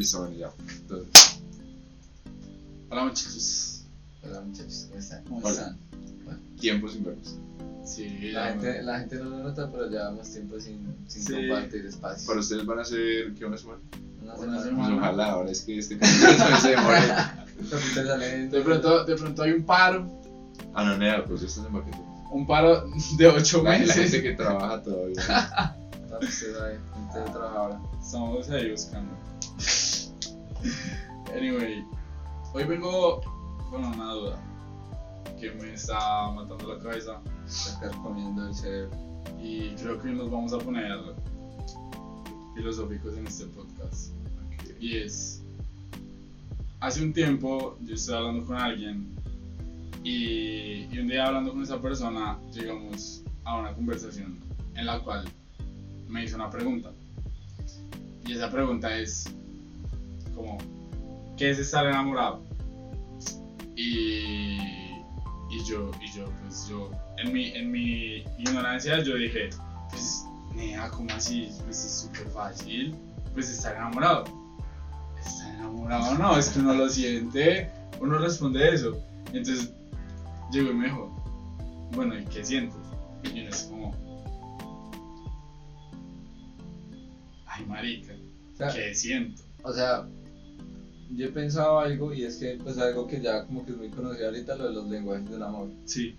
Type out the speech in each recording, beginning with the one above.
Listo, bueno, ya. Entonces, Hola muchachos. Hola muchachos, ¿cómo están? ¿Cómo Hola. están? tiempo sin vernos. Sí, La gente, la gente no lo nota, pero llevamos tiempo sin, sin Sí. compartir espacio. Para ustedes van a ser, ¿qué van a? Una Una semana. Pues semana. ojalá, ahora es que este capítulo se De pronto, de pronto hay un paro, Ah, no, nada, pues esto es en paquete. un paro de 8 La, la meses. gente que trabaja todavía. Gente trabajadora. Estamos ahí buscando. Anyway, hoy vengo con una duda que me está matando la cabeza Sacar comiendo el cerebro. y creo que nos vamos a poner filosóficos en este podcast. Y es, hace un tiempo yo estaba hablando con alguien y, y un día hablando con esa persona llegamos a una conversación en la cual me hizo una pregunta. Y esa pregunta es como, ¿qué es estar enamorado? Y, y yo, y yo, pues yo, en mi, en mi ignorancia yo dije, pues, nea, ¿cómo así? Pues es súper fácil, pues estar enamorado. ¿Estar enamorado? No, es que uno lo siente, uno responde eso. Entonces llegó y me dijo, bueno, ¿y qué sientes? Y uno es como, ay, marica, O sea, ¿qué siento? o sea, yo he pensado algo y es que pues algo que ya como que es muy conocido ahorita, lo de los lenguajes del amor. Sí,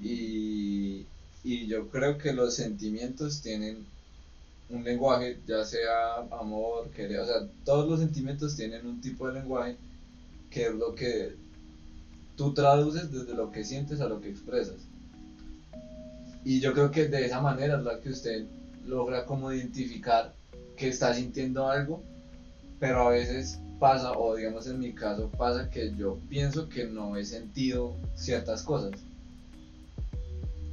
Y, y yo creo que los sentimientos tienen un lenguaje, ya sea amor, querer, o sea, todos los sentimientos tienen un tipo de lenguaje que es lo que tú traduces desde lo que sientes a lo que expresas. Y yo creo que de esa manera es la que usted logra como identificar que está sintiendo algo, pero a veces pasa, o digamos en mi caso pasa que yo pienso que no he sentido ciertas cosas.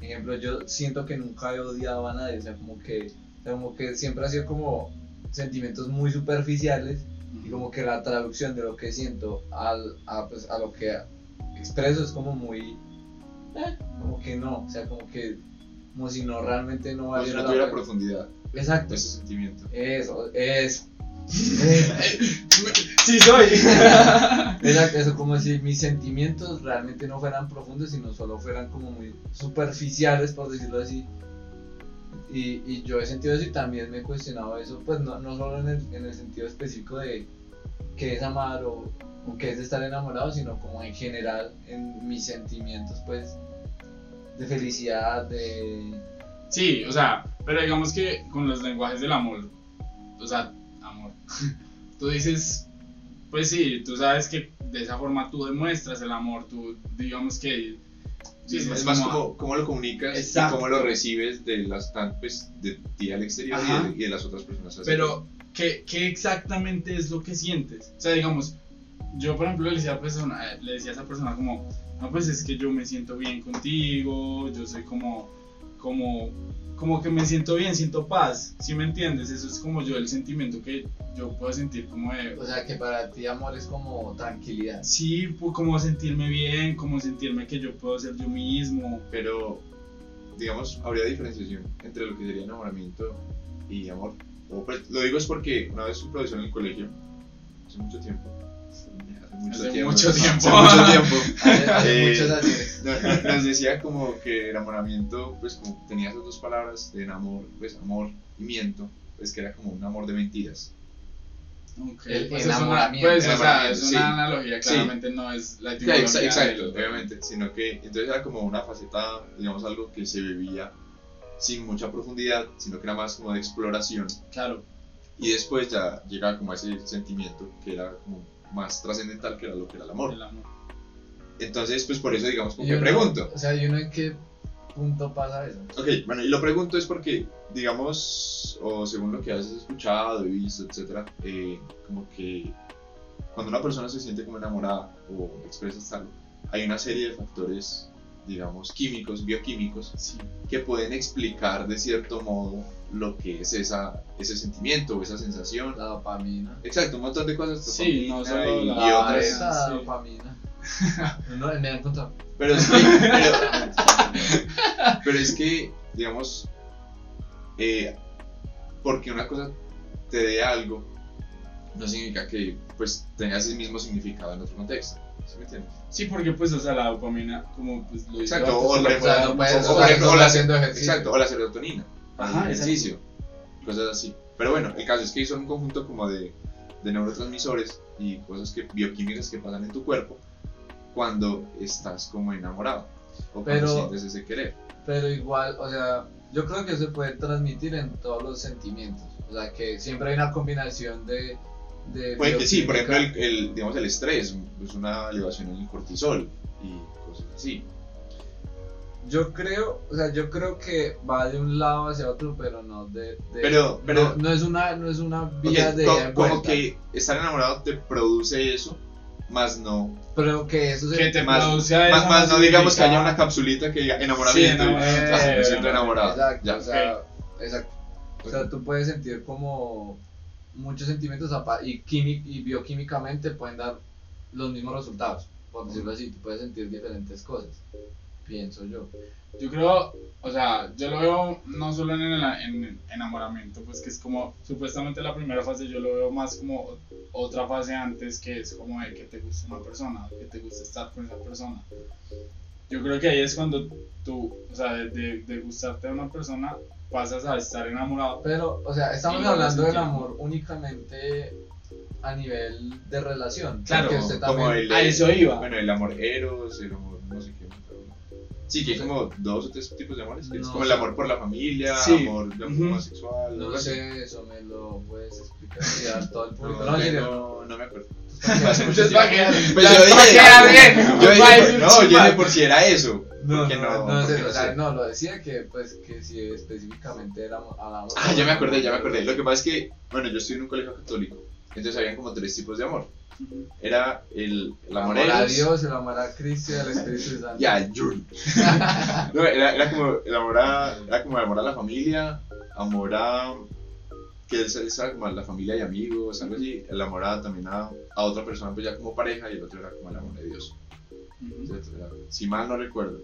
Ejemplo, yo siento que nunca he odiado a nadie, o sea, como que, como que siempre ha sido como sentimientos muy superficiales y como que la traducción de lo que siento al, a, pues, a lo que expreso es como muy, eh, como que no, o sea, como que, como si no realmente no Como si valiera no tuviera profundidad Exacto, ese sentimiento. eso, eso. Sí soy. Exacto, eso como si mis sentimientos realmente no fueran profundos, sino solo fueran como muy superficiales, por decirlo así. Y, y yo he sentido eso y también me he cuestionado eso, pues no, no solo en el, en el sentido específico de qué es amar o, o qué es estar enamorado, sino como en general en mis sentimientos, pues, de felicidad, de... Sí, o sea, pero digamos que con los lenguajes del amor, o sea, tú dices, pues sí, tú sabes que de esa forma tú demuestras el amor, tú digamos que... Sí, es, dices más como cómo lo comunicas Exacto. y cómo lo recibes de las pues, de ti al exterior y de, y de las otras personas. hacia Pero, ¿qué, ¿qué exactamente es lo que sientes? O sea, digamos, yo por ejemplo le decía, a persona, le decía a esa persona como, no, pues es que yo me siento bien contigo, yo soy como, como, como que me siento bien, siento paz, ¿sí me entiendes? Eso es como yo el sentimiento que yo puedo sentir como de, O sea, que para ti amor es como tranquilidad. sí, pu- como sentirme bien, como sentirme que yo puedo ser yo mismo. Pero, digamos, habría diferenciación entre lo que sería enamoramiento y amor. Pues, lo digo es porque una vez un profesor en el colegio, hace mucho tiempo, hace mucho Hace tiempo, mucho tiempo. hace mucho tiempo, Hace, hace Eh, muchos años. no- no- nos decía como que enamoramiento, pues como tenía esas dos palabras de enamor, pues amor y miento, pues que era como un amor de mentiras. Ok, El pues es una- enamoramiento. pues, o sea, Enamoramiento, es sí. una analogía, Sí. claramente no es la etimología exa- exacto, del- obviamente, sino que entonces era como una faceta, digamos, algo que se bebía sin mucha profundidad, sino que era más como de exploración. Claro. Y después ya llegaba como ese sentimiento que era como más trascendental, que era lo que era el amor. El amor. Entonces, pues por eso, digamos, como Y que uno- pregunto. O sea, ¿y uno en qué punto pasa eso? Ok, bueno, y lo pregunto es porque, digamos, o según lo que has escuchado, y visto, etcétera, eh, como que cuando una persona se siente como enamorada o expresa tal, hay una serie de factores, digamos, químicos, bioquímicos, Sí. que pueden explicar de cierto modo lo que es esa, ese sentimiento o esa sensación. La dopamina. Exacto, un montón de cosas. Sí, no solo y, la- y otras. esa sí. dopamina. No, me han contado. Pero es que, pero, pero es que digamos, eh, porque una cosa te dé algo, no significa que pues tenga ese mismo significado en otro contexto. ¿Sí me entiendes? Sí, porque pues, o sea, la dopamina, como pues lo dice Exacto, o la o O, la, o la serotonina, Ajá, ejercicio, cosas así. Pero bueno, el caso es que son un conjunto como de, de neurotransmisores y cosas que, bioquímicas que pasan en tu cuerpo cuando estás como enamorado o cuando sientes ese querer. Pero igual, o sea, yo creo que se puede transmitir en todos los sentimientos. O sea, que siempre hay una combinación de. de Puede que sí, por ejemplo, el, el, digamos, el estrés es una elevación en el cortisol y cosas así. Yo creo, o sea, yo creo que va de un lado hacia otro, pero no de. de- Pero- pero- no, no es una, no es una vía de. co- como que estar enamorado te produce eso, más no. Pero que eso se. Que te Más, produce a más, eso, más no digamos que haya una capsulita que diga enamoramiento. Sí, ah, me siento enamorado. Exacto, Ya. o sea, exacto. O sea, tú puedes sentir como muchos sentimientos y, y bioquímicamente pueden dar los mismos resultados, por decirlo así. Tú puedes sentir diferentes cosas, pienso yo. Yo creo, o sea, yo lo veo no solo en el en enamoramiento, pues que es como supuestamente la primera fase, yo lo veo más como otra fase antes que es como de que te gusta una persona, que te gusta estar con esa persona. Yo creo que ahí es cuando tú, o sea, de, de, de gustarte a una persona, pasas a estar enamorado. Pero, o sea, estamos hablando del amor únicamente a nivel de relación. Claro, usted como también- el, A eso iba. Bueno, el amor eros, el amor no sé qué. Sí, que hay como dos o tres tipos de amores. es No como el amor por la familia, Sí. amor de Ujú. homosexual. No así. sé, eso me lo puedes explicar y dar todo el público. No, No, no, no me acuerdo. Entonces. Pues Ya, yo ¿para dije, qué no, bien? yo Va a dije, no, yo dije por si era eso. No, porque no, no, o sea, sé. no, lo decía que, pues, que si específicamente era amor. Ah, ya me acordé, ya me acordé. Lo que pasa es que, bueno, yo estoy en un colegio católico, entonces habían como tres tipos de amor. Era el, el El amor amor a. Dios, el amor a Cristo y al Espíritu Santo. Ya, Jun. no, era, era como el amor a, era como el amor a la familia, amor a que es, es como a la familia y amigos, algo así, el amor a, también a, a otra persona pues ya como pareja y el otro era como el amor de Dios. Ujú. Entonces, era- si mal no recuerdo.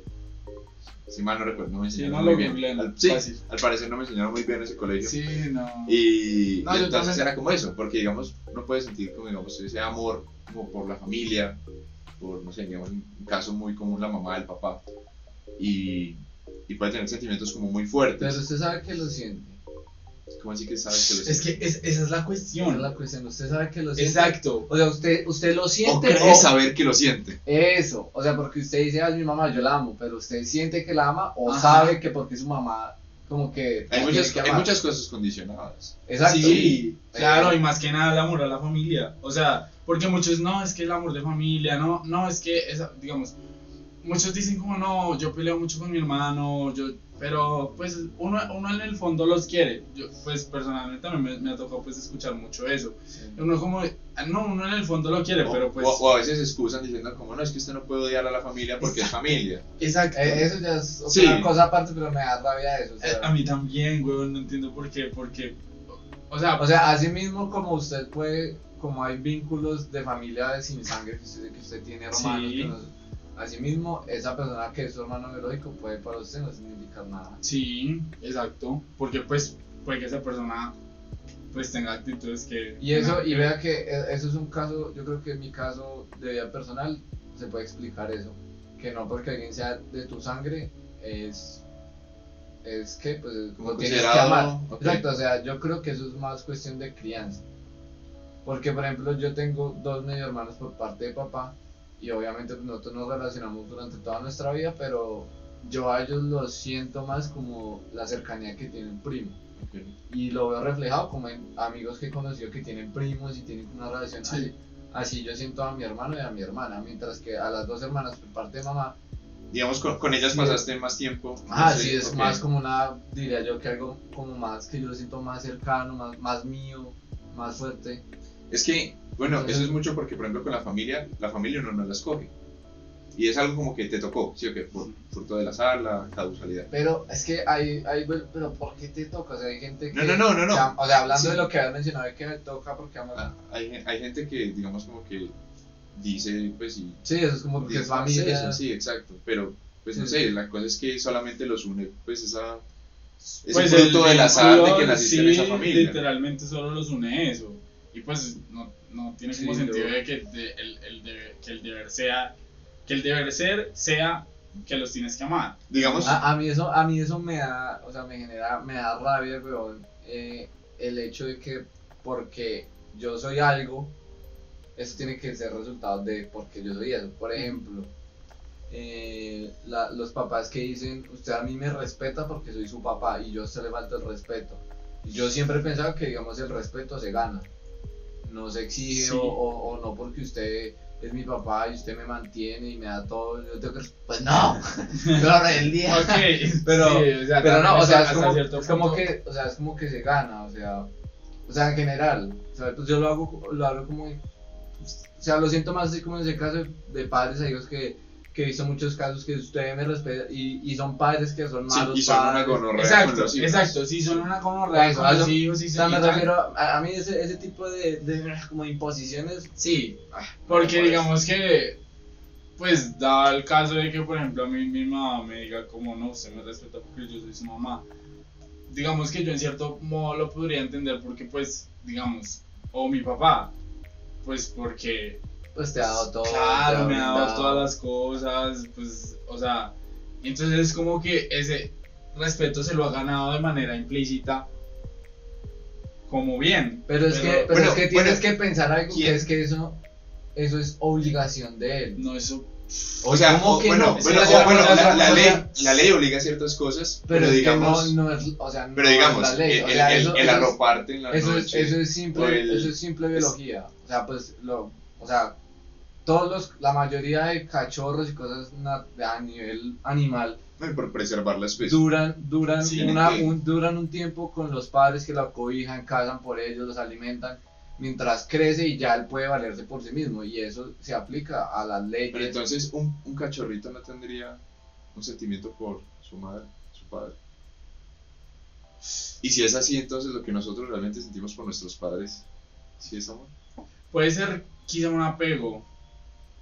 Si mal no recuerdo, no me Sí, enseñaron no muy bien. Al, sí, fácil. al parecer no me enseñaron muy bien ese colegio. Sí, no. Y, No, y yo entonces también. era como eso, porque digamos, uno puede sentir como digamos ese amor como por la familia, por no sé, digamos, un caso muy común la mamá, el papá, y, y puede tener sentimientos como muy fuertes. Pero usted sabe que lo siente. ¿Cómo así que sabes que lo Es que es- esa es la Esa es cuestión. la cuestión. Usted sabe que lo siente. Exacto. O sea, usted, usted lo O siente. cree saber que lo siente. Eso. O sea, porque usted dice, ay, mi mamá, yo la amo. Pero usted siente que la ama o Ajá. sabe que porque su mamá, como que. Hay muchas, que hay muchas cosas condicionadas. Exacto. Sí, claro, y más que nada el amor a la familia. O sea, porque muchos no, es que el amor de familia, no, no, es que, esa, digamos, muchos dicen como no, yo peleo mucho con mi hermano, yo, pero pues uno, uno en el fondo los quiere. Yo, pues personalmente me, me ha tocado pues escuchar mucho eso. sí. Uno como, no, uno en el fondo lo quiere, O, pero pues... o- o a veces excusan diciendo como no, es que usted no puede odiar a la familia porque es familia. Exacto. Eh, eso ya es otra Sí. cosa aparte, pero me da rabia eso. O sea, Eh, a mí también, güey, no entiendo por qué, porque... O sea, O sea, así mismo como usted puede, como hay vínculos de familia sin sangre, que usted, que usted tiene hermanos, Sí. Que no- así mismo esa persona que es su hermano biológico puede para usted no significar nada. Sí, exacto, porque pues puede que esa persona pues tenga actitudes que... Y eso, y vea que e- eso es un caso, yo creo que en mi caso de vida personal se puede explicar eso, que no porque alguien sea de tu sangre es es que pues Como tienes que amar. Exacto, o sea, yo creo que eso es más cuestión de crianza. Porque por ejemplo, yo tengo dos medio hermanos por parte de papá y obviamente nosotros nos relacionamos durante toda nuestra vida, pero yo a ellos los siento más como la cercanía que tiene un primo Ok. y lo veo reflejado como en amigos que he conocido que tienen primos y tienen una relación Sí. así. Así yo siento a mi hermano y a mi hermana, mientras que a las dos hermanas por parte de mamá, Digamos, con, con ellas Sí. pasaste más tiempo. no ah, sé, sí, es ok. más como una, diría yo que algo como más, que yo lo siento más cercano, más, más mío, más fuerte. Es que, bueno, eso es mucho porque, por ejemplo, con la familia, la familia uno no la escoge. Y es algo como que te tocó, ¿sí o qué? Por fruto del azar, la causalidad. Pero es que hay, hay, pero ¿por qué te toca? O sea, hay gente que... No, no, no, no, no. que o sea, hablando Sí. de lo que has mencionado, es que me toca porque amo. Ah, hay, hay gente que, digamos, como que dice, pues sí. Sí, eso es como porque es "Ah, familia. eso", sí, exacto. Pero, pues no Sí, sé, la cosa es que solamente los une, pues esa. Ese Pues fruto el del azar de que naciste sí, en esa familia. literalmente solo los une eso. Y pues no, no tiene Sí, como sentido de que de- el, el deber, que el deber sea, que el deber ser sea que los tienes que amar. Digamos, A, a mí eso, a mí eso me da, o sea, me genera, me da rabia, eh, el hecho de que porque yo soy algo, eso tiene que ser resultado de porque yo soy eso. Por ejemplo, eh, la- los papás que dicen, usted a mí me respeta porque soy su papá y yo usted le falta el respeto. Yo siempre he pensado que, digamos, el respeto se gana, no se exige Sí. o, o- o no porque usted es mi papá y usted me mantiene y me da todo, yo tengo que... Pues no, pero el día. Ok, Pero, sí, o sea, pero no, o sea, es como, es como que, o sea, es como que se gana, o sea, o sea, en general, o sea, pues yo lo hago, lo hago como, o sea, lo siento más así como en ese caso de padres a hijos que, que he visto muchos casos que usted me respeta y, y son padres que son sí, malos y son una padres. con Exacto, los hijos. exacto, si son una gonorrea con los eso- hijos y O se sea, me refiero a, a mí ese, ese tipo de, de como imposiciones, Sí, Ah, porque digamos que, pues, dado el caso de que, por ejemplo, a mí mi mamá me diga como, no, usted me respeta porque yo soy su mamá. Digamos que yo en cierto modo lo podría entender porque, pues, digamos, o mi papá, pues porque, pues te ha dado todo. claro, me ha dado todas las cosas, pues, o sea, entonces es como que ese respeto se lo ha ganado de manera implícita como bien. Pero es que, pero Bueno, es que tienes bueno, que pensar algo ¿quién? que es que eso, eso es obligación de él. No, eso... O sea, ¿Cómo o- que bueno, no? bueno, O bueno, la, la ley, la ley obliga a ciertas cosas, Pero, pero, es digamos, que no, no es, o sea, pero digamos, es la ley. el, o sea, el- eso, el es- arroparte en la eso es, noche. eso es simple, el- eso es simple biología. O sea, pues, lo, o sea, todos los, la mayoría de cachorros y cosas na- a nivel animal no, por preservar la especie. duran, duran, Sí, una, un, duran un tiempo con los padres que la cobijan, cazan por ellos, los alimentan, mientras crece y ya él puede valerse por sí mismo. Y eso se aplica a las leyes. Pero entonces un, un cachorrito no tendría un sentimiento por su madre, su padre. Y si es así, entonces lo que nosotros realmente sentimos por nuestros padres, ¿sí es amor? Puede ser quizá un apego.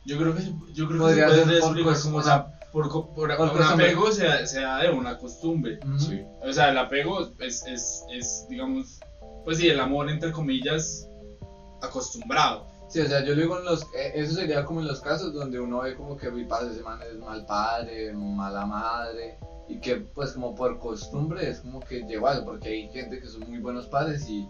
Yo creo que yo creo que Podría se puede explicar como o sea, por, por- por un apego se, da- se da de una costumbre. Ujú. Sí. O sea, el apego es, es, es, digamos, pues sí, el amor entre comillas acostumbrado. Sí, o sea, yo digo en los, eh, eso sería como en los casos donde uno ve como que mi padre ese man es mal padre, mala madre, y que pues como por costumbre es como que lleva eso, porque hay gente que son muy buenos padres y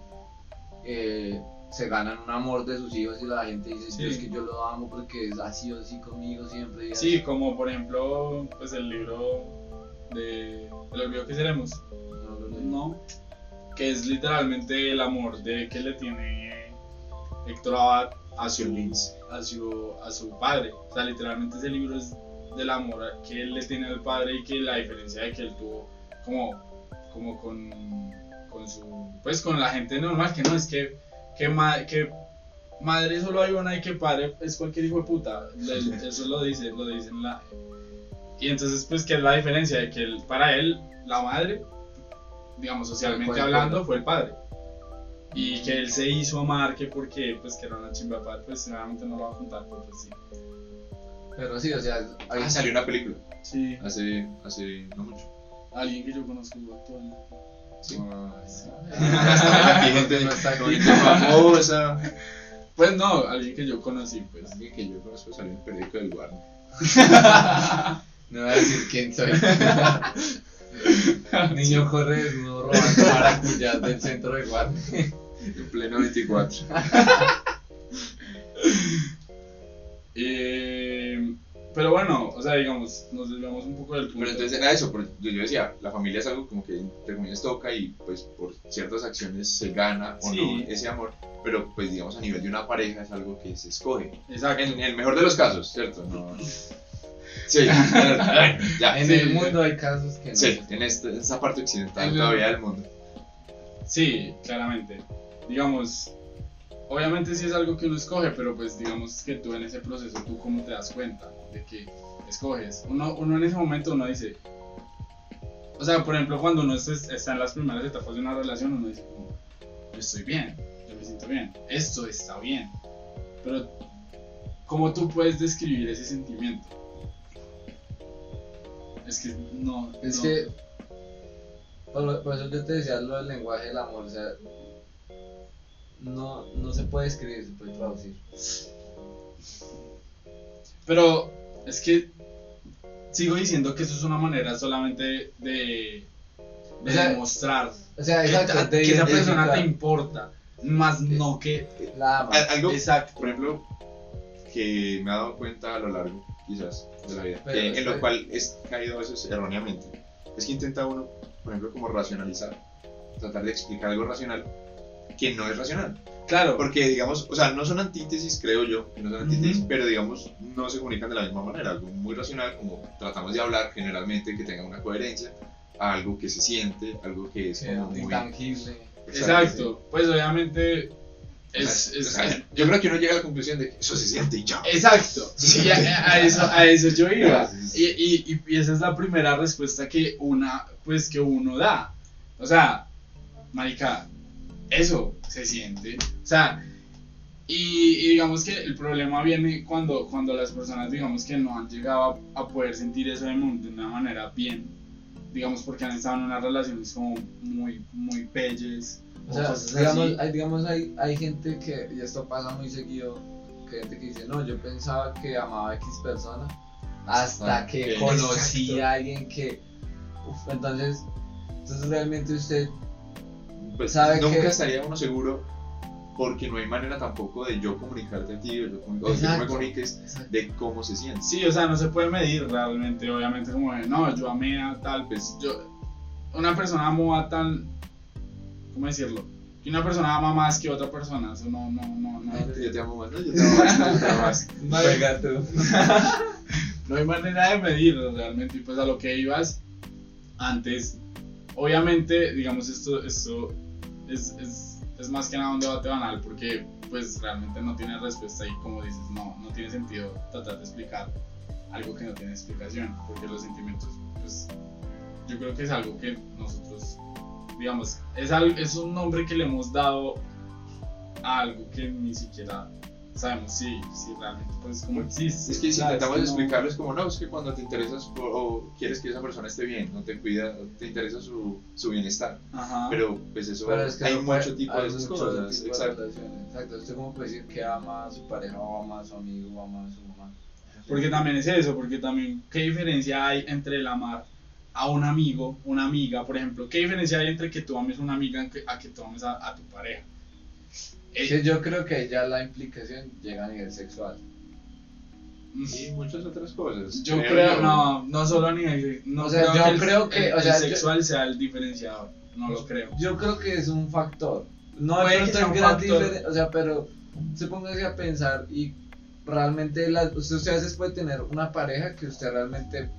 eh, se ganan un amor de sus hijos y la gente dice, Sí. "Yo es que yo lo amo porque es así o así conmigo siempre. y Sí, así". como por ejemplo, pues el libro de El olvido que seremos. No, no, no. No, que es literalmente el amor de que le tiene Héctor Abad a su, a su, a su padre. O sea, literalmente ese libro es del amor que él le tiene al padre y que la diferencia de que él tuvo como, como con, con su, pues con la gente normal, que no es que, que, ma- que madre solo hay una y que padre es cualquier hijo de puta. Le- Eso lo dice, lo dice en la... Y entonces, pues, ¿qué es la diferencia? De que él- para él, la madre, digamos, socialmente hablando, padre. fue el padre. Y que él se hizo amar, que porque, pues, que era una chimba padre, pues, seguramente no lo va a contar, pero pues sí. Pero sí, o sea, hay- Ah, salió una película Sí, hace, hace no mucho. alguien que yo conozco actual. Sí. Sí. Aquí gente, famosa. Pues no, alguien que yo conocí, pues. Alguien que yo conozco salió en el periódico del Guardia. No voy a decir quién soy. Niño corre desnudo robando maracuyás del centro de guardia. En pleno 24. Eh, pero bueno, o sea, digamos, nos desviamos un poco del punto. Pero entonces era eso, porque yo decía, la familia es algo como que entre comillas toca y pues por ciertas acciones se gana o Sí. no ese amor, pero pues digamos a nivel de una pareja es algo que se escoge. Exacto. En el mejor de los casos, ¿cierto? No. Sí, ya. En sí, el mundo hay casos que no. Sí, en esta, en esta parte occidental En el- todavía del mundo. Sí, claramente. Digamos, obviamente sí es algo que uno escoge, pero pues digamos que tú en ese proceso, tú cómo te das cuenta de que escoges. Uno, uno en ese momento uno dice, o sea, por ejemplo, cuando uno es- está en las primeras etapas de una relación, uno dice, yo estoy bien, yo me siento bien, esto está bien. Pero, ¿cómo tú puedes describir ese sentimiento? Es que no. Es no. que. Por, por eso yo te decía lo del lenguaje del amor. O sea. No, no se puede escribir, se puede traducir. Pero es que sigo diciendo que eso es una manera solamente de, de O sea, demostrar O sea, que, exacto, de que esa persona te importa, más no que... Algo, Exacto. por ejemplo, que me he dado cuenta a lo largo, quizás, de la vida, Pero que- en es lo que- cual he caído a veces erróneamente, es que intenta uno, por ejemplo, como racionalizar, tratar de explicar algo racional que no es racional. Claro, Porque, digamos, o sea, no son antítesis, creo yo, que no son antítesis, Ujú. pero, digamos, no se comunican de la misma manera. Algo muy racional, como tratamos de hablar generalmente, que tenga una coherencia, algo que se siente, algo que es como muy... intangible. exacto. Pues obviamente es, es- o sea, es- yo creo que uno llega a la conclusión de que eso se siente y ya. Exacto. Sí, a, a eso, a eso yo iba. Y, y, y esa es la primera respuesta que una, pues que uno da. O sea, marica, eso se siente. O sea, y, y digamos que el problema viene cuando, cuando las personas, digamos que no han llegado a, a poder sentir eso de, de una manera bien. Digamos porque han estado en unas relaciones como muy, muy pelles. O sea, cosas digamos, así. hay, digamos hay, hay gente que, y esto pasa muy seguido, que gente que dice, no, yo pensaba que amaba a X persona hasta Ah, que ok. conocí Exacto. a alguien que, uf, entonces, entonces realmente usted, Pues, sabe nunca que- estaría uno seguro porque no hay manera tampoco de yo comunicarte a ti o, yo comunic- o que tú me Exacto. comuniques de cómo se siente. Sí, o sea, no se puede medir realmente, obviamente, como de, no, yo amé a tal, pues yo, una persona amó a tal, ¿cómo decirlo? Que una persona ama más que otra persona, eso no, no, no, no, Ay, yo te amo más, ¿no? Yo te amo más, ¿no? Yo te amo más. no tú. no hay manera de medirlo realmente, y pues a lo que ibas antes, obviamente, digamos, esto, esto es, es, es más que nada un debate banal, porque pues realmente no tiene respuesta y como dices, no, no tiene sentido tratar de explicar algo que no tiene explicación, porque los sentimientos, pues yo creo que es algo que nosotros, digamos, es, es un nombre que le hemos dado a algo que ni siquiera sabemos si, si realmente pues como existe. Es que si intentamos explicarlo es como, no, es que cuando te interesas o, o quieres que esa persona esté bien, no te cuida, te interesa su, su bienestar. Ajá. Pero pues eso, Pero es que hay puede- mucho tipo de esas cosas. tipo de Exacto. relaciones. Exacto, usted como puede decir que ama a su pareja o ama a su amigo o ama a su mamá. Porque también es eso, porque también, ¿qué diferencia hay entre el amar a un amigo, una amiga, por ejemplo? ¿Qué diferencia hay entre que tú ames a una amiga a que tú ames a, a tu pareja? Que yo creo que ya la implicación llega a nivel sexual. Y muchas otras cosas. yo creo, no, no solo a nivel, no O sea, creo yo que el, creo que, el- o el sea, yo- sexual sea el diferenciador, no lo creo. Yo creo que es un factor. No Puede de que pronto sea es un gran factor. o sea, pero se póngase a pensar y realmente la- usted, usted a veces puede tener una pareja que usted realmente,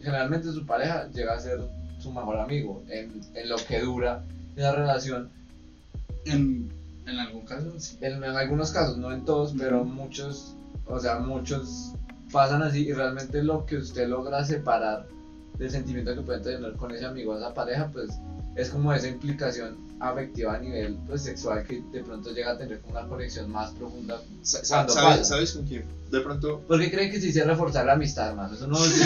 generalmente su pareja llega a ser su mejor amigo en, en lo que dura la relación. En, en algún caso, sí. En, en algunos casos, no en todos, pero muchos, o sea, muchos pasan así y realmente lo que usted logra separar del sentimiento que pueden tener con ese amigo o esa pareja, pues es como esa implicación afectiva a nivel pues, sexual que de pronto llega a tener como una conexión más profunda. ¿sabes, pasa. ¿Sabes con quién? De pronto, Porque creen que se dice reforzar la amistad, hermano. Eso no Eso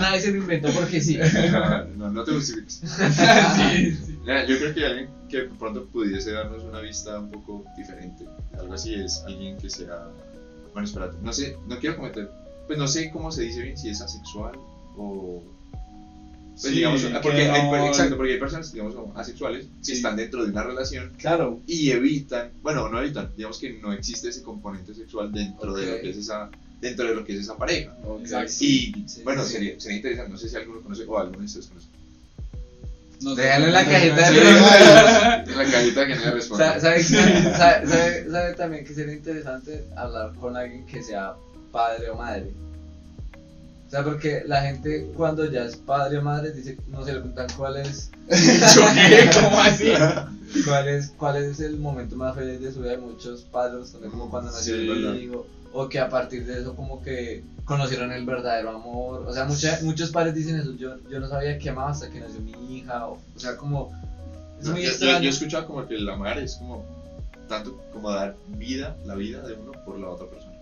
nadie se lo inventó porque sí. no, no, no te justifiques. sí, sí. Yo creo que alguien que pronto pudiese darnos una vista un poco diferente, algo así, es alguien que sea. Bueno, espérate, no sé, no quiero cometer. Pues no sé cómo se dice bien, si es asexual o. Pues Sí, digamos, que porque hay, exacto, porque hay personas, digamos, asexuales que Sí. están dentro de una relación Claro, y evitan, bueno, no evitan, digamos que no existe ese componente sexual dentro de lo que es esa, dentro de lo que es esa pareja. Exacto. Y Sí, bueno, sería, sería interesante, no sé si alguno conoce o alguno de ustedes conoce. En la cajita de Sí, preguntas. en la cajita que no le responde. Sa- ¿Sabe, sabe, también que sería interesante hablar con alguien que sea padre o madre? O sea, porque la gente cuando ya es padre o madre dice, no se le preguntan cuál es, ¿Yo qué? ¿Cómo así? cuál es, cuál es el momento más feliz de su vida. Muchos padres responden como cuando nació Sí, el hijo, o que a partir de eso como que conocieron el verdadero amor. O sea, mucha- muchos padres dicen eso, yo, yo no sabía que amaba hasta que nació mi hija, o, o sea, como... Es No, muy yo, yo, extraño. yo he escuchado como que el amar es como tanto como dar vida, la vida de uno por la otra persona.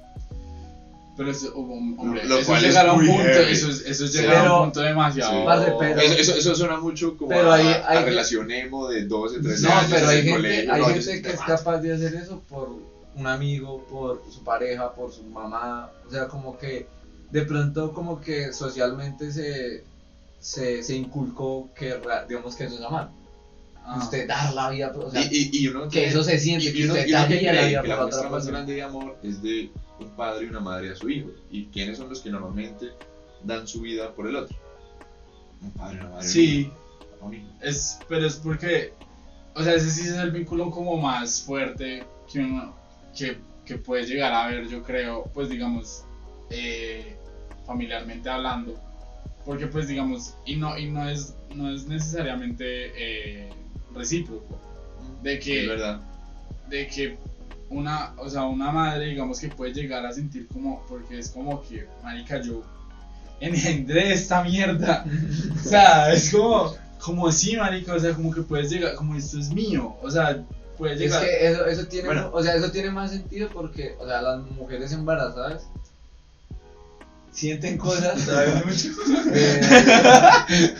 Pero eso, hom- hombre, Lo eso cual es muy punto, eso es, eso Sí. llegar a Pero- un punto demasiado. Sí. Pero- Eso, eso, eso suena mucho como Pero a, hay- a hay- relación emo de 12, 13 No, años pero en hay gente, colegio. hay no, yo gente que es capaz de hacer eso por un amigo, por su pareja, por su mamá. O sea, como que de pronto como que socialmente se, se, se inculcó que digamos que eso es amar. Ah. Usted dar la vida, o sea, y, y, y uno que eso se siente, y- que y uno, usted y uno que daría la cree vida que por la la muestra otra más grande de amor es de un padre y una madre a su hijo. ¿Y quiénes son los que normalmente dan su vida por el otro? Un padre y una madre. Sí, un hijo. es, pero es porque, o sea, ese sí es el vínculo como más fuerte que uno, que, que puede llegar a ver, yo creo, pues digamos, eh, familiarmente hablando. Porque pues digamos, y no, y no es, no es necesariamente eh, recíproco. De que, Es verdad. de que una, o sea, una madre, digamos que puede llegar a sentir como, porque es como que, marica, yo engendré esta mierda. o sea, es como, como así, marica, o sea, como que puedes llegar, como esto es mío, o sea, puedes Es que eso, eso tiene, Bueno. o sea, eso tiene más sentido porque, o sea, las mujeres embarazadas sienten cosas, ¿sabes? Mucho. Eh,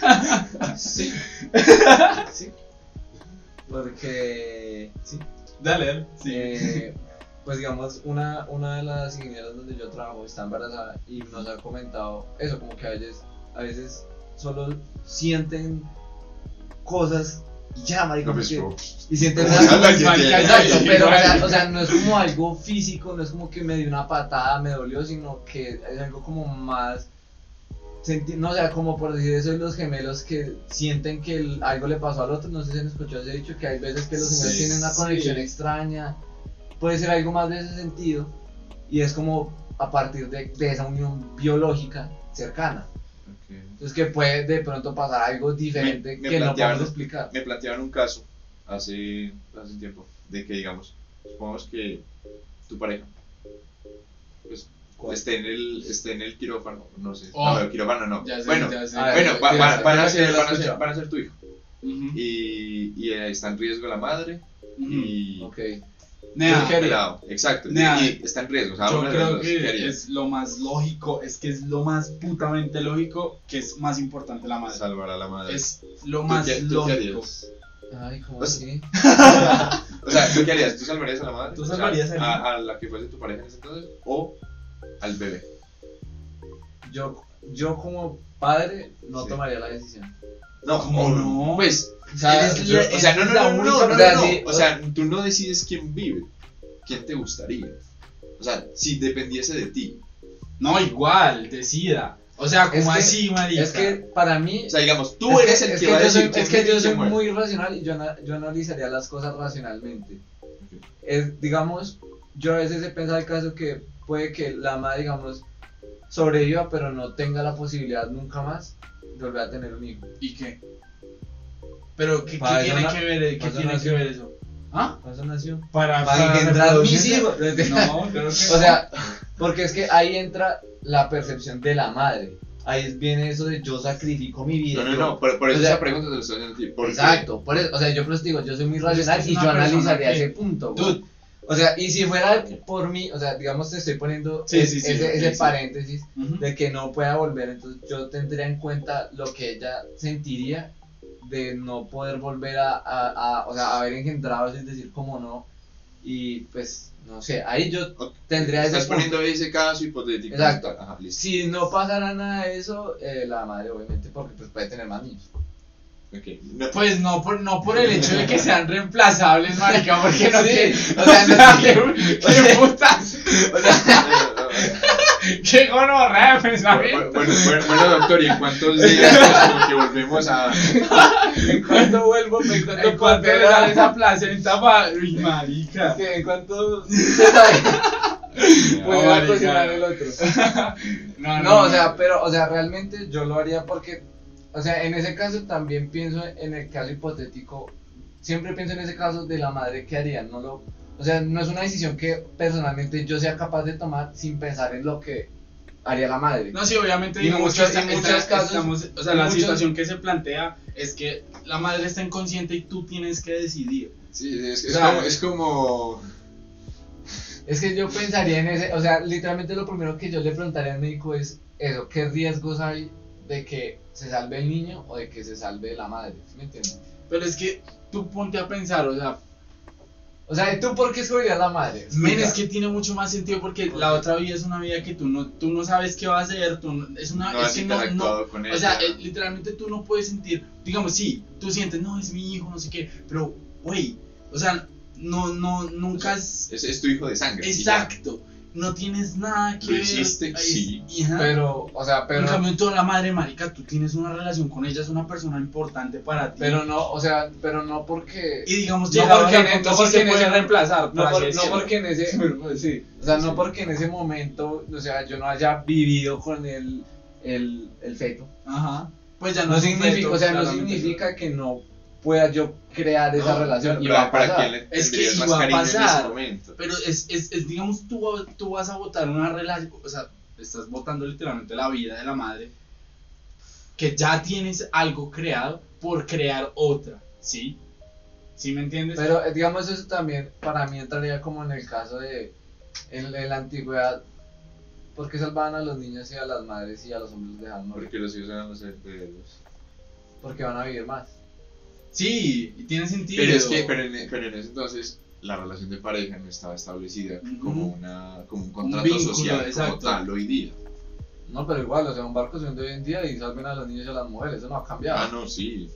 sí. Sí. Porque, sí. Dale, dale, sí. Eh, pues digamos, una, una de las ingenieras donde yo trabajo está embarazada y nos ha comentado eso, como que a veces, a veces solo sienten cosas y ya, marico, y sienten como una-. Exacto, pero o sea, igual. o sea, no es como algo físico, no es como que me dio una patada, me dolió, sino que es algo como más, senti- no o sea, como por decir eso los gemelos que sienten que el- algo le pasó al otro, no sé si han escuchado ese dicho, que hay veces que los gemelos Sí, tienen una conexión sí. extraña, puede ser algo más de ese sentido, y es como a partir de, de esa unión biológica cercana. Ok. Entonces que puede de pronto pasar algo diferente Me- me que no plantearon- podemos explicar. Me planteaban un caso hace, hace tiempo de que, digamos, supongamos que tu pareja pues, esté, en el, esté en el quirófano, no sé, Oh. no, el quirófano no. Sé, bueno, ya sé. a ver, bueno, va- va- van, a ser, van, a ser, sí. van a ser tu hijo y, y está en riesgo la madre ujú. y Ok. Nea, pelado, exacto, Nea, y, está en riesgo. o sea, Yo creo los dos, ¿qué que es lo más lógico, es que es lo más putamente lógico, que es más importante la madre. salvar a la madre. Es lo ¿Tú más qué- tú qué lógico. harías? Ay, ¿cómo Pues- así? O sea, ¿tú qué harías? ¿Tú salvarías a la madre? ¿Tú O sea, salvarías a la- a, a la que fuese tu pareja en ese entonces o al bebé? Yo, yo como padre no Sí. tomaría la decisión. No, ¿Cómo no? Pues, O sea, Eres yo- la- o sea, no, no, no, no, no, o sea, no, sí, o sea, tú no decides quién vive, quién te gustaría. O sea, si dependiese de ti. No, igual, decida. O sea, como Es que- así, marica. Es que para mí. O sea, digamos, tú es que- eres el es que, que va a yo decir soy, quién es que yo soy muy racional y yo, ana- yo analizaría las cosas racionalmente. Es, digamos, yo a veces he pensado el caso que puede que la madre, digamos, sobreviva, pero no tenga la posibilidad nunca más de volver a tener un hijo. ¿Y qué? Pero, ¿qué, qué Para tiene que ver, qué para eso tiene que ver eso? ¿Ah? Por eso nació. Para, Para engendrar mis hijos. No, creo que O sea, porque es que ahí entra la percepción de la madre. Ahí viene eso de yo sacrifico mi vida. No, no, no, por, por eso o sea, esa pregunta te lo estoy haciendo a ti. porque- Exacto, por eso, o sea, yo por eso digo, yo soy muy Pues racional es y yo analizaría que- ese punto. Dude, O sea, y si fuera por mí, o sea, digamos te estoy poniendo Sí, es- sí, sí, ese, ese sí. paréntesis de que no pueda volver, entonces yo tendría en cuenta lo que ella sentiría de no poder volver a, a, a- o sea, haber engendrado, es decir, como no, y pues, no sé, ahí yo Ok, tendría ese Estás punto. poniendo ese caso hipotético. Exacto. Ajá, listo. Si no pasara nada de eso, eh, la madre obviamente, porque pues puede tener más niños. No, Pues no por, no por el hecho de que sean reemplazables, marica, porque no Sí, que, o sea, no- qué, qué putas, O sea, qué gonorrea de Bueno, pensamiento. bueno, bueno, bueno, doctor, ¿y en cuántos días como que volvemos a... en cuanto vuelvo, me encuentro En cuanto le sale esa placenta, pa- uy, marica. que en marica. cocinar el otro. No, No, o sea, pero, o sea, realmente yo lo haría porque, o sea, en ese caso también pienso en el caso hipotético, siempre pienso en ese caso de la madre que haría, no lo, o sea, no es una decisión que personalmente yo sea capaz de tomar sin pensar en lo que haría la madre. No, sí, obviamente Y digamos muchos- que está- y muchos está- casos- estamos- o sea, la muchos- situación que se plantea es que la madre está inconsciente y tú tienes que decidir. Sí, es, es O sea, como, es como... Es que yo pensaría en ese, o sea, literalmente lo primero que yo le preguntaría al médico es eso, ¿qué riesgos hay de que se salve el niño o de que se salve la madre? ¿Sí me entiendes? Pero es que tú ponte a pensar, o sea, O sea, ¿y tú por qué escogerías la madre? men, es que tiene mucho más sentido porque la otra vida es una vida que tú no, tú no sabes qué va a hacer, tú no- es una, No es has que no, interactuado no, con o sea, eh, literalmente tú no puedes sentir, digamos, sí, tú sientes, no, es mi hijo, no sé qué, pero, güey, o sea, no, no, nunca es, Es, es tu hijo de sangre. exacto, no tienes nada que Lo ver. hiciste, sí. Pero, o sea, pero, en cambio, en toda la madre, marica, tú tienes una relación con ella, es una persona importante para ti. pero no, o sea, pero no porque... y digamos, No porque- punto, no porque en ese- reemplazar, No, por- porque en ese, Pues sí. o sea, no porque en ese momento, o sea, yo no haya vivido con el, el, el feto. Ajá. Pues ya no, No es un significa, feto, o sea, no significa que no pueda yo crear esa No, relación y va a para pasar. quién le Es que más iba a pasar. ese momento. Pero es, es, es digamos, tú, tú vas a votar una relación, o sea, estás votando literalmente la vida de la madre, que ya tienes algo creado por crear otra, ¿sí? ¿Sí me entiendes? Pero eh, digamos eso también para mí entraría como en el caso de en, en la antigüedad ¿por qué salvaban a los niños y a las madres y a los hombres los dejaban morir? Porque los hijos eran los herederos. Porque van a vivir más. Sí, y tiene sentido. Pero es que, pero en, pero en ese entonces, la relación de pareja no estaba establecida como, una, como un contrato vínculo, social como exacto. tal hoy día. No, pero igual, o sea, un barco se hunde hoy en día y salven a los niños y a las mujeres, eso no ha cambiado. Ah, no, sí.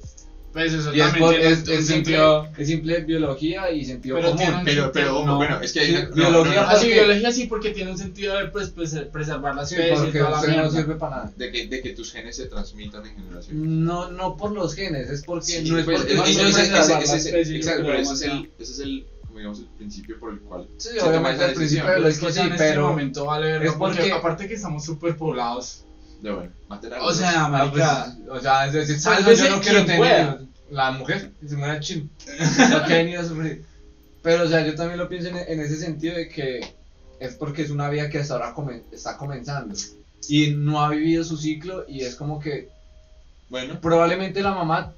Pues eso Y es, también por- tiene es, un es simple, sentido... es simple biología y sentido Pero común. tiene- Pero, pero, No. bueno, es que hay Sí, una- no, biología no, no, Así, porque- biología sí, porque tiene un sentido de pues, pues, preservar la especie y porque toda la usted no mierda. sirve para nada. de, que, de que tus genes se transmitan en generación. No, no por los genes, es porque Sí, no es pues, porque es- no exacto, pero ese es el, ese es el, como digamos, el principio por el cual Sí, se toma obviamente esa al principio de Pues lo que sí, en este pero momento vale es porque porque- aparte que estamos súper De bueno, matar a O sea, Ah, pues, marica, o sea, es decir, Sálvese yo no quiero tener la mujer, que se muera chin. No quieren ir a sufrir. Pero, o sea, yo también lo pienso en, en ese sentido de que es porque es una vida que hasta ahora come- está comenzando y no ha vivido su ciclo y es como que Bueno, probablemente la mamá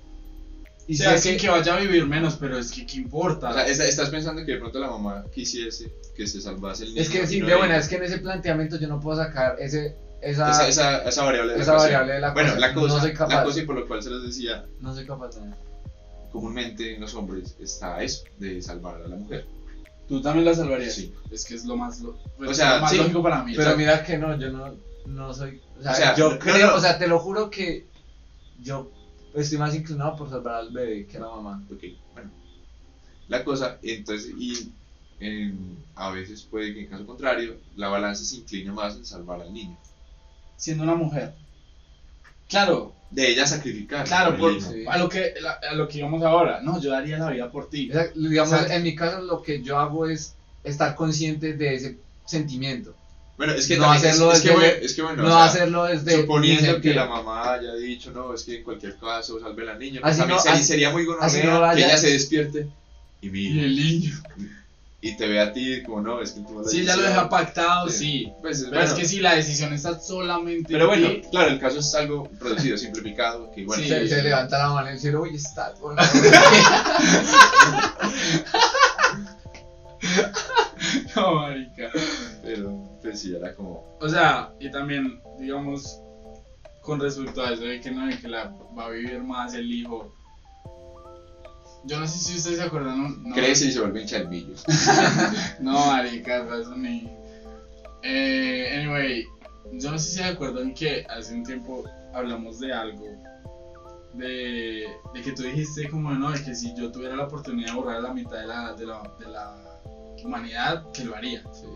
y o sea, sí que vaya a vivir menos, pero es que qué importa. o sea, está- estás pensando que de pronto la mamá quisiese que se salvase el niño. es que sí, de buena, es que en ese planteamiento yo no puedo sacar ese esa, esa, esa, esa variable de la esa ecuación. variable de la Bueno, cosa, la cosa, no soy capaz. la cosa y por lo cual se los decía, no soy capaz de comúnmente en los hombres está eso, de salvar a la mujer. Tú también la salvarías. Sí. Es que es lo más, lo, pues, O sea, lo más sí, lógico para mí. Pero O sea, mira que no, yo no, no soy. O sea, O sea, yo no, creo, no. o sea, te lo juro que yo estoy más inclinado por salvar al bebé que a la mamá. Ok, bueno. La cosa, entonces, y en- a veces puede que en caso contrario, la balanza se incline más en salvar al niño. Siendo una mujer. Claro, De ella sacrificar. claro, por. Sí. a, lo que, la- a lo que íbamos ahora. No, yo daría la vida por ti. Digamos, Exacto. en mi caso lo que yo hago es estar consciente de ese sentimiento. Bueno, es que no es- hacerlo es, que desde- bueno, es que bueno, no o sea, hacerlo desde. suponiendo que la mamá haya dicho, no, es que en cualquier caso salve al niño, Así también no- sería, así- sería muy así gonorrea no vaya- que ella se despierte y el niño. Y te ve a ti como, no, es que tú Si ella lo deja pactado, Sí. sí. Pues, Pero bueno, es que si la decisión está solamente pero en bueno, ti, claro, el caso es algo reducido, simplificado, que bueno, Sí. Se, se levanta la mano y dice, uy, está. bueno". no, marica. pero pues sí, era como, O sea, y también, digamos, con respecto a eso de que no, de que la va a vivir más el hijo. Yo no sé si ustedes se acuerdan, no, no, crece y se vuelve hincha del millo. no marica, eso ni. Eh, anyway, yo no sé si se acuerdan que hace un tiempo hablamos de algo. De, de que tú dijiste como no, de que si yo tuviera la oportunidad de borrar la mitad de la, de la, de la humanidad, que lo haría. Sí.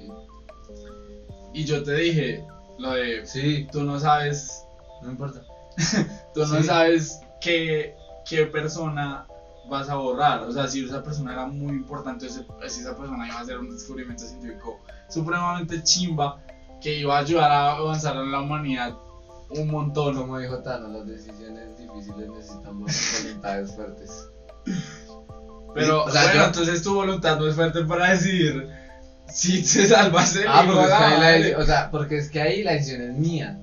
Y yo te dije lo de Sí, tú no sabes no importa. tú no Sí. sabes qué, qué persona vas a borrar. O sea, si esa persona era muy importante, si esa persona iba a hacer un descubrimiento científico supremamente chimba que iba a ayudar a avanzar en la humanidad un montón. Como dijo Tano, las decisiones difíciles necesitan voluntades fuertes. Pero, O sea, bueno, yo- entonces tu voluntad no es fuerte para decidir si te salvas el Ah, porque es, a que la ahí o sea, porque es que ahí la decisión es mía.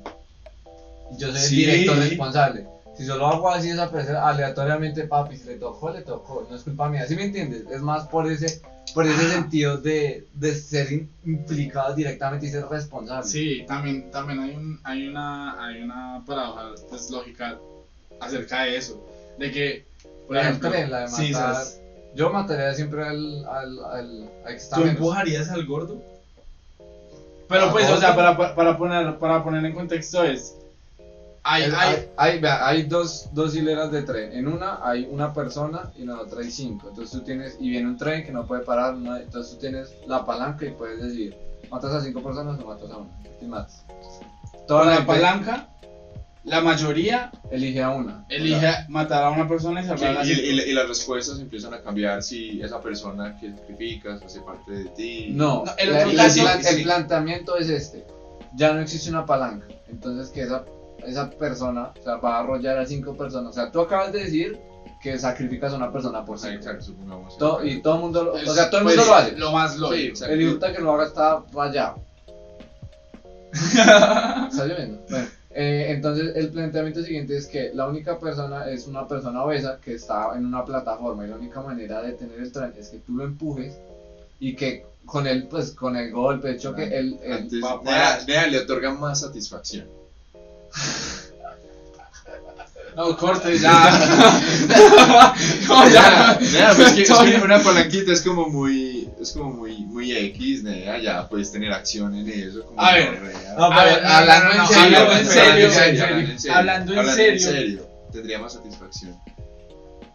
Yo soy Sí. el director responsable. ¿Sí Si solo hago así desaparecer aleatoriamente, papi, si le tocó, le tocó, no es culpa mía. ¿Sí me entiendes? Es más por ese, por ese sentido de, de ser in- implicado directamente y ser responsable. Sí, también, también hay, un, hay, una, hay una paradoja pues, lógica acerca de eso. De que, por ejemplo, la de sí, matar. ¿sabes? Yo mataría siempre al, al, al, al ¿tú empujarías al gordo? Pero ¿Al pues, o sea, para- para, poner, para poner en contexto es... Hay, Es- hay, hay, hay, vea, hay dos, dos hileras de tren. En una hay una persona y en la otra hay cinco. Entonces tú tienes, y viene un tren que no puede parar. no entonces tú tienes la palanca y puedes decidir, ¿matas a cinco personas o matas a una? ¿Quién matas? Toda con la gente palanca, la mayoría elige a una. elige matar a una persona y Sí, salvar a y, cinco. y- y las respuestas empiezan a cambiar si esa persona que sacrificas hace parte de ti. no, No, el la- la- la- sí. el planteamiento es este. Ya no existe una palanca. Entonces que esa, esa persona o sea, va a arrollar a cinco personas. O sea, tú acabas de decir que sacrificas a una persona por Sí, cinco. exacto, supongamos. To- y todo el mundo, lo- o sea, todo el pues, mundo lo hace. Lo más lógico. Sí. El idiota que lo haga está rayado. ¿Está lloviendo? Bueno, eh, entonces el planteamiento siguiente es que la única persona es una persona obesa que está en una plataforma y la única manera de tener el tren es que tú lo empujes y que con el, pues, con el golpe, el choque, el, el- Antes, va a nea, parar. nea, le otorga más satisfacción. No, corte ya. no, ya. Nea, pues que, es que una palanquita es como muy, es como muy, muy X, nea, ya puedes tener acción en eso. Como A ver. No, A ver, no, no, no, Hablando en serio, hablando en serio. tendría más satisfacción.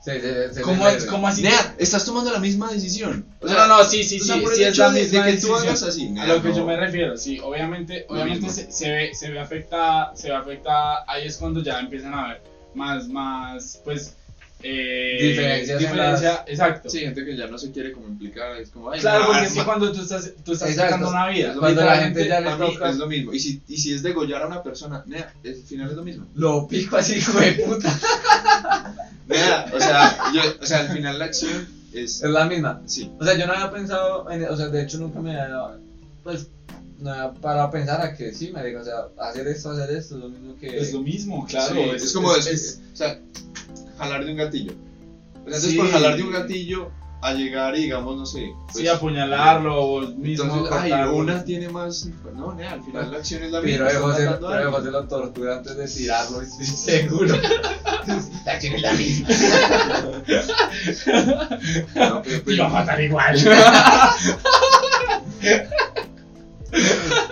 Sí, se- se ¿Cómo. ¿Cómo así? Nea, estás tomando la misma decisión. O No, sea, no, no, sí, sí, sí, sí el es la de- misma de que tú decisión. hagas así, nea, A lo que no. yo me refiero, sí, obviamente, obviamente se, se ve, se ve afectada, se ve afectada, ahí es cuando ya empiezan a ver más, más, pues, eh, Diferencias en diferencia, las- exacto. Sí, gente que ya no se quiere como implicar, es como, ay, Claro, no, porque ah, es que cuando tú estás, tú estás Exacto. sacando una vida, Cuando la gente ya le para toca- es lo mismo. Y si, y si es degollar a una persona, nea, al final es lo mismo. Lo pico así, hijo de puta. Nea, o sea, yo, o sea, al final la acción es, Es la misma. sí, O sea, yo no había pensado, en, o sea, de hecho nunca me había, pues, no había parado a pensar a que sí, me digo, o sea, hacer esto, hacer esto, es lo mismo que... es lo mismo, claro. sí, es, como, es- o sea, jalar de un gatillo. O sea, entonces Sí. por jalar de un gatillo a llegar y digamos, no sé, pues, sí, apuñalarlo o mismo entonces, ay, una tiene más, no, nea, al final la acción es la misma. Pero de estás José, matando a pero de lo tortura antes de tirarlo, estoy seguro. la acción es la misma. No, pero, pues, Iba a matar igual.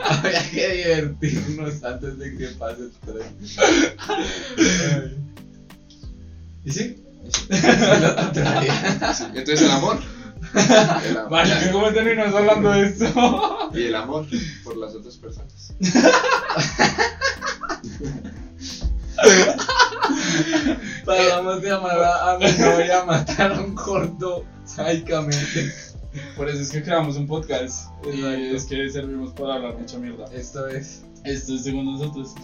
Habría que divertirnos antes de que pase el tren. ¿Y sí? Sí, entonces el amor. El amor. Vale, ¿cómo terminamos hablando de esto? Y el amor por las otras personas. Pasamos de amar a, mi novia a matar a un corto sádicamente. Por eso es que creamos un podcast. Y es que servimos para hablar mucha mierda. Esto es. Esto es según nosotros.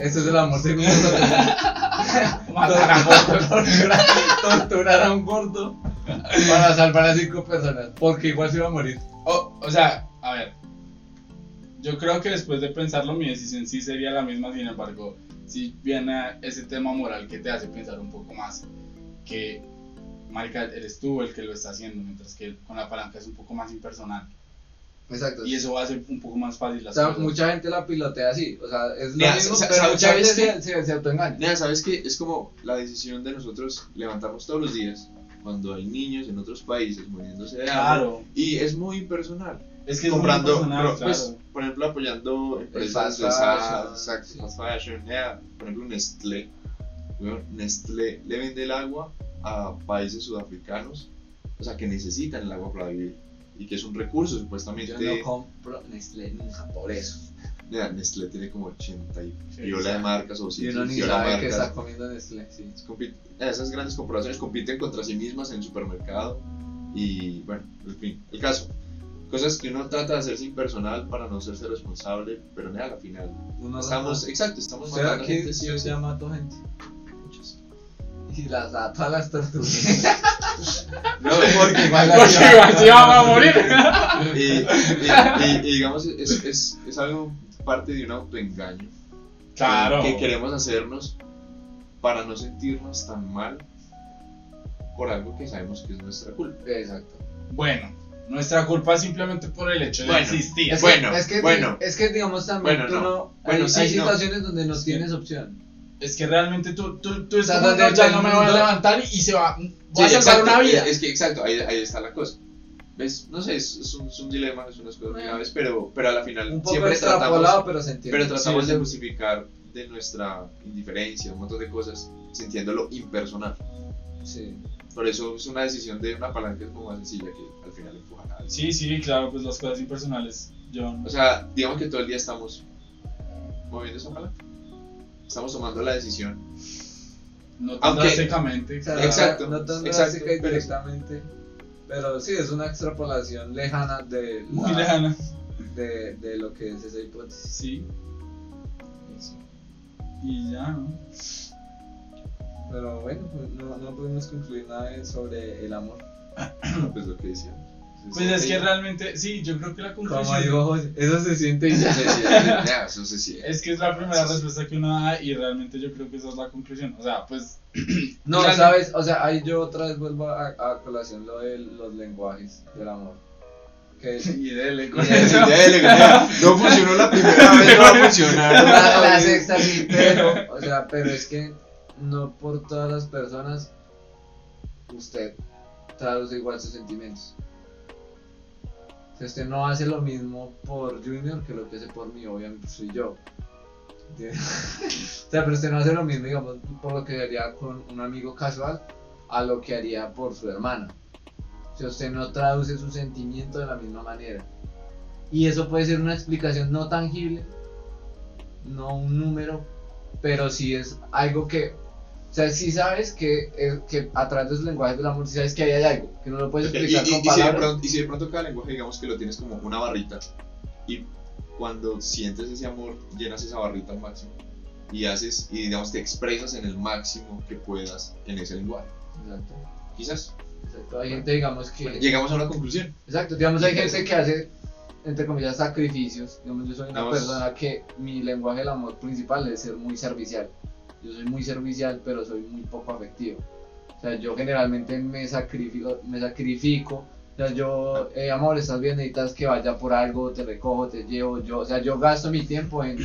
Esto es el amor según nosotros. Matar a corto. torturar, torturar a un corto para salvar a cinco personas. Porque igual se iba a morir. O, o sea, a ver. Yo creo que después de pensarlo, mi decisión sí sería la misma. Sin embargo, si viene ese tema moral que te hace pensar un poco más, que, marica, eres tú el que lo está haciendo, mientras que con la palanca es un poco más impersonal. Exacto. Y eso va a hacer un poco más fácil O las sea, cosas. mucha gente la pilotea así. O sea, es lo mismo, pero mucha ¿sabes gente qué? se, se, se autoengaña. ¿sabes qué? Es como la decisión de nosotros levantarnos todos los días cuando hay niños en otros países muriéndose de hambre. Claro. Y es muy impersonal. Es que es comprando, muy personal, pues, claro. por ejemplo, apoyando empresas de fast fashion, yeah, por ejemplo, Nestlé. Nestlé le vende el agua a países sudafricanos, o sea, que necesitan el agua para vivir y que es un recurso supuestamente. Yo no compro Nestlé nunca por eso. Yeah, Nestlé tiene como 80 y Sí, viola de marcas o Y 100 uno ni sabe que marcas. está comiendo Nestlé. Sí. Esas grandes corporaciones compiten contra sí mismas en el supermercado y bueno, en fin, el caso. Cosas que uno trata de hacerse impersonal para no hacerse responsable, pero nada, al final Uno estamos, exacto, estamos ¿Será matando que gente, sí yo ya mato gente? Muchas. Y las ato a las tortugas. No, Porque igual las Porque iba- igual se iban a morir. y, y- y- y digamos, es, es, es algo parte de un autoengaño Claro. que queremos hacernos para no sentirnos tan mal por algo que sabemos que es nuestra culpa. Exacto. Bueno, nuestra culpa es simplemente por el hecho de Bueno, existir. Es Bueno, es que, bueno. es que digamos también Bueno, tú no. no, Bueno, hay, sí, hay no. situaciones donde no tienes opción. Es que realmente tú, tú, tú es O sea, como, donde no, ya no me voy a levantar y se va. Voy Sí, a salvar una vida. Es que exacto, ahí, ahí está la cosa. ¿Ves? No sé, es, es un, es un dilema, es unas cosas graves, pero, pero a la final Un poco siempre tratamos, pero se pero tratamos Sí, de sí. justificar de nuestra indiferencia, un montón de cosas, sintiéndolo impersonal. Sí. Por eso es una decisión de una palanca es como más sencilla que al final empujan a alguien. Sí, sí, claro, pues las cosas impersonales. Yo O sea, digamos que todo el día estamos moviendo esa palanca. Estamos tomando la decisión. no tan Aunque- drásticamente. O sea, Exacto, No tan exacto, drástica y pero- directamente. Pero sí, es una extrapolación lejana de, Muy la- lejana. de, de lo que es esa hipótesis. Sí. Y ya, ¿no? Pero bueno, pues no, no podemos concluir nada sobre el amor. Pues lo que decíamos. Pues es que realmente, sí, yo creo que la Como conclusión. dijo José, eso se siente y se siente. Es que es la primera respuesta que uno da y realmente yo creo que esa es la conclusión. O sea, pues. No, realmente- sabes, o sea, ahí yo otra vez vuelvo a, a colación lo de los lenguajes del amor. Que Y dele con Y eso. Dele, No funcionó la primera vez, no va a funcionar. la, la sexta sí, pero, o sea, pero es que no por todas las personas usted traduce igual sus sentimientos. Sea, usted no hace lo mismo por Junior que lo que hace por mí, obviamente soy yo. O sea, pero usted no hace lo mismo, digamos, por lo que haría con un amigo casual a lo que haría por su hermana. Sea, usted no traduce su sentimiento de la misma manera. Y eso puede ser una explicación no tangible, no un número, pero sí es algo que, o sea, sí sabes que, eh, que a través de los lenguajes del amor, sí sabes que ahí hay algo, que no lo puedes Y, explicar y- con y si de palabras. pronto, y si de pronto cada lenguaje, digamos que lo tienes como una barrita, y cuando sientes ese amor, llenas esa barrita al máximo, y haces, y digamos, te expresas en el máximo que puedas en ese lenguaje. Exacto, Quizás exacto. Hay gente, digamos, que. llegamos a una conclusión. Exacto, digamos, hay gente que hace, entre comillas, sacrificios. Digamos, yo soy una Digamos- persona que mi lenguaje del amor principal es ser muy servicial. Yo soy muy servicial, pero soy muy poco afectivo. O sea, yo generalmente me sacrifico, me sacrifico. O sea, yo, eh, amor, estás bien, necesitas que vaya por algo, te recojo, te llevo. Yo, o sea, yo gasto mi tiempo en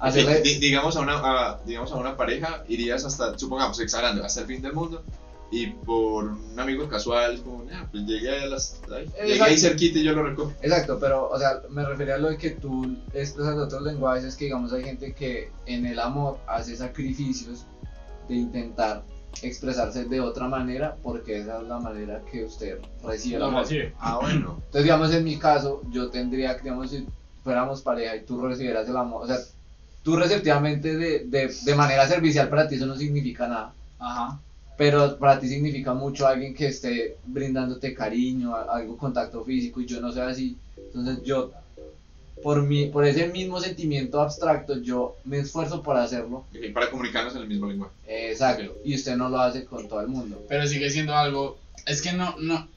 hacerle. Di- digamos, a una, a- digamos a una pareja, irías hasta, supongamos, exagerando, hasta el fin del mundo, y por un amigo casual, es como, "Ah, pues llegué a las, llegué ahí cerquita y yo lo recojo. Exacto, pero, o sea, me refería a lo de que tú expresas otros lenguajes, es que, digamos, hay gente que en el amor hace sacrificios de intentar expresarse de otra manera, porque esa es la manera que usted recibe amor. recibe. Ah, bueno. Entonces, digamos, en mi caso, yo tendría, que, digamos, si fuéramos pareja y tú recibieras el amor, o sea, tú receptivamente de, de, de manera servicial para ti eso no significa nada. Ajá. Pero para ti significa mucho alguien que esté brindándote cariño, algo contacto físico y yo no soy así. Entonces yo, por, mi, por ese mismo sentimiento abstracto, yo me esfuerzo por hacerlo. Ok, Para comunicarnos en el mismo lenguaje. Exacto. Y usted no lo hace con todo el mundo. Pero sigue siendo algo. Es que no, no.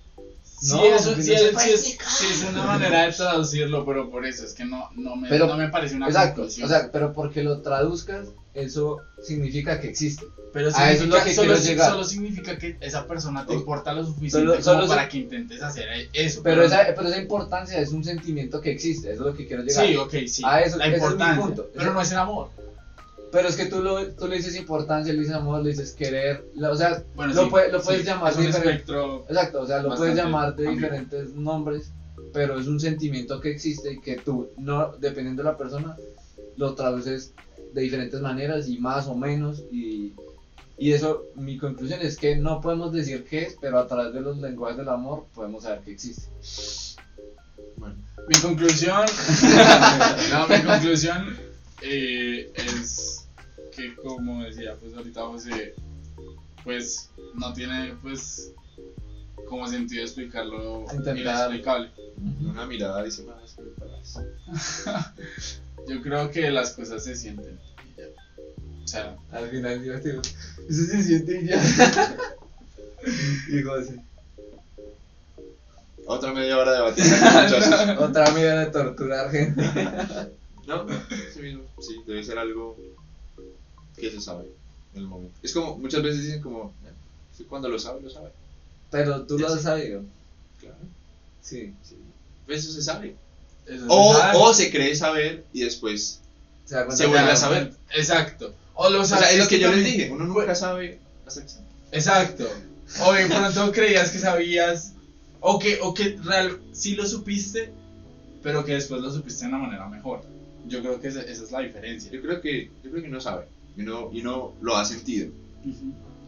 Sí, No, eso, sí, no es, sí es- sí es una manera de traducirlo, pero por eso es que no, no, me, Pero- no me parece una Exacto. conclusión. O sea, pero porque lo traduzcas, eso significa que existe. pero a eso es lo que solo, quiero llegar. solo significa que esa persona te importa lo suficiente Solo- como solo se- para que intentes hacer eso. Pero esa, pero esa importancia es un sentimiento que existe, eso es lo que quiero llegar. Sí, ok, sí. A eso- la ese es mi importancia. punto. Pero no es el amor. Pero es que tú, lo, tú le dices importancia, le dices amor, le dices querer, o sea, Bueno, lo, sí, puede- lo sí, puedes llamar Es un espectro. Exacto, o sea, lo puedes llamar de diferentes nombres, pero es un sentimiento que existe y que tú, no, dependiendo de la persona, lo traduces de diferentes maneras y más o menos. Y, y eso, mi conclusión es que no podemos decir qué es, pero a través de los lenguajes del amor podemos saber que existe. Bueno. Mi conclusión. no, mi conclusión eh, es que, como decía, pues ahorita José, pues no tiene, pues, como sentido explicarlo Intentar. inexplicable. Una mirada dice más. Yo creo que las cosas se sienten. y ya. O sea, Al final, divertido. Eso se siente y ya. y José. Otra media hora de batir, muchachos. Otra medida de torturar gente. No, sí mismo. Sí, debe ser algo que se sabe. en el momento. Es como, muchas veces dicen como, "Eh, cuando lo sabe, lo sabe. Pero tú lo has sabido. Claro, Sí. sí. Eso se sabe. Eso O, se sabe. o se cree saber y después. Se, vuelve a saber. Exacto. O lo O sea, sabes. es lo que yo les dije, uno nunca sabe. Exacto. O de pronto creías que sabías. O que, o que real, sí lo supiste, pero que después lo supiste de una manera mejor. Yo creo que esa, esa es la diferencia. Yo creo que, yo creo que uno sabe. Y uno, y uno lo ha sentido.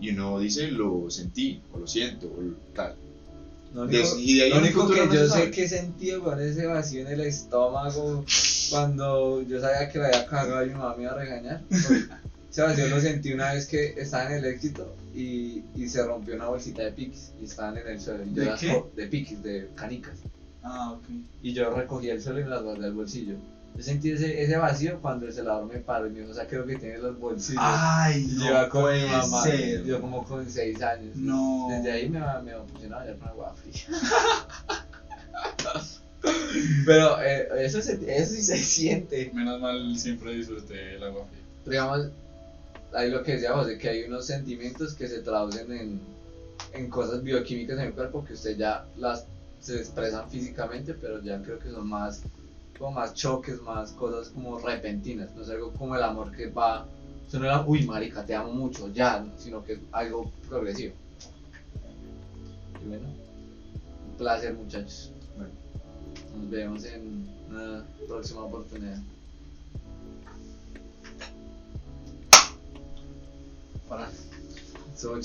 Y uno dice, lo sentí, o lo siento, o tal. Lo único, y de ahí lo en un único futuro que no yo sé que he sentido con ese vacío en el estómago cuando yo sabía que la había cagado y mi mamá me iba a regañar. Ese vacío lo sentí una vez que estaba en el éxito y, y se rompió una bolsita de piquis y estaban en el suelo. y yo ¿De las qué? co- De piquis, de canicas. Ah, ok. Y yo recogí el suelo y me las guardé al bolsillo. Yo sentí ese, ese vacío cuando el celador me paró y me dijo, o sea, creo que tiene los bolsillos. Ay, y no yo iba con mi puede mamá, ser. yo como con 6 años. No. Desde ahí me, me pusieron a bañar con agua fría. Pero eh, eso, se, eso sí se siente. Menos mal siempre disfruté el agua fría. Pero digamos, ahí lo que decía José, que hay unos sentimientos que se traducen en, en cosas bioquímicas en el cuerpo que usted ya las se expresan físicamente, pero ya creo que son más como más choques, más cosas como repentinas, no es algo como el amor que va, eso no era, uy marica, te amo mucho, ya, ¿no? sino que es algo progresivo. Y bueno, un placer muchachos. Bueno. Nos vemos en una próxima oportunidad. Para. So